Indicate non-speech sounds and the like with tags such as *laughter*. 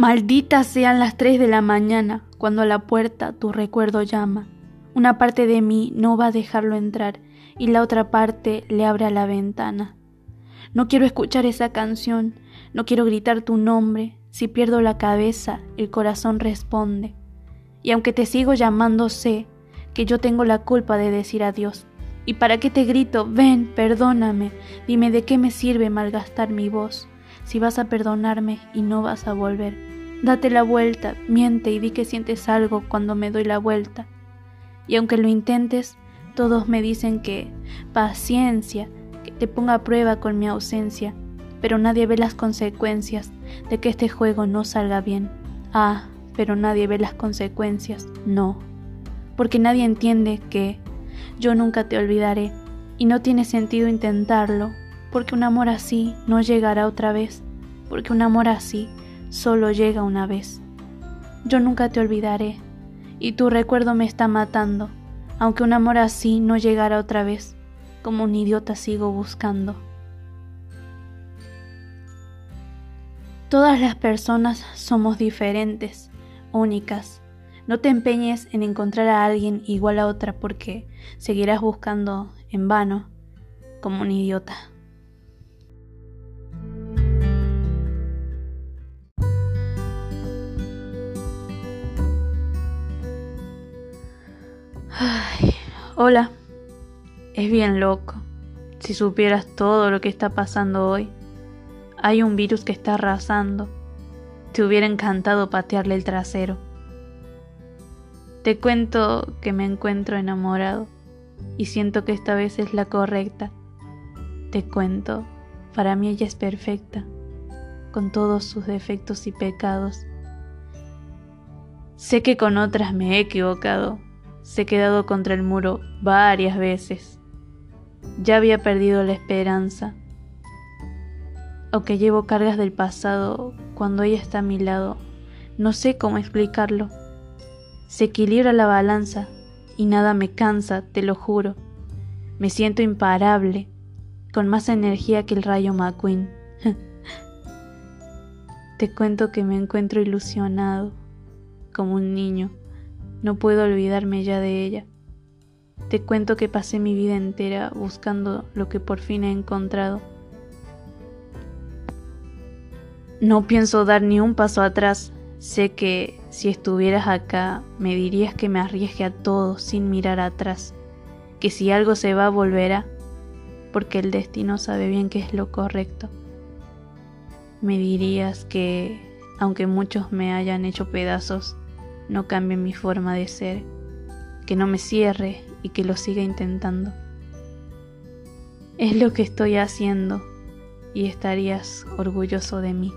Malditas sean las tres de la mañana cuando a la puerta tu recuerdo llama. Una parte de mí no va a dejarlo entrar y la otra parte le abre a la ventana. No quiero escuchar esa canción, no quiero gritar tu nombre. Si pierdo la cabeza, el corazón responde. Y aunque te sigo llamando, sé que yo tengo la culpa de decir adiós. ¿Y para qué te grito? Ven, perdóname. Dime de qué me sirve malgastar mi voz si vas a perdonarme y no vas a volver. Date la vuelta, miente y di que sientes algo cuando me doy la vuelta. Y aunque lo intentes, todos me dicen que paciencia, que te ponga a prueba con mi ausencia, pero nadie ve las consecuencias de que este juego no salga bien. Ah, pero nadie ve las consecuencias, no, porque nadie entiende que yo nunca te olvidaré y no tiene sentido intentarlo porque un amor así no llegará otra vez, porque un amor así solo llega una vez. Yo nunca te olvidaré, y tu recuerdo me está matando, aunque un amor así no llegará otra vez, como un idiota sigo buscando. Todas las personas somos diferentes, únicas. No te empeñes en encontrar a alguien igual a otra porque seguirás buscando en vano como un idiota. Ay, hola. Es bien loco. Si supieras todo lo que está pasando hoy. Hay un virus que está arrasando. Te hubiera encantado patearle el trasero. Te cuento que me encuentro enamorado y siento que esta vez es la correcta. Te cuento, para mí ella es perfecta, con todos sus defectos y pecados. Sé que con otras me he equivocado, se he quedado contra el muro varias veces. Ya había perdido la esperanza. Aunque llevo cargas del pasado, cuando ella está a mi lado, no sé cómo explicarlo. Se equilibra la balanza y nada me cansa, te lo juro. Me siento imparable, con más energía que el rayo McQueen. *laughs* te cuento que me encuentro ilusionado, como un niño. No puedo olvidarme ya de ella. Te cuento que pasé mi vida entera buscando lo que por fin he encontrado. No pienso dar ni un paso atrás. Sé que si estuvieras acá me dirías que me arriesgue a todo sin mirar atrás, que si algo se va volverá, porque el destino sabe bien que es lo correcto. Me dirías que, aunque muchos me hayan hecho pedazos, no cambie mi forma de ser, que no me cierre y que lo siga intentando. Es lo que estoy haciendo y estarías orgulloso de mí.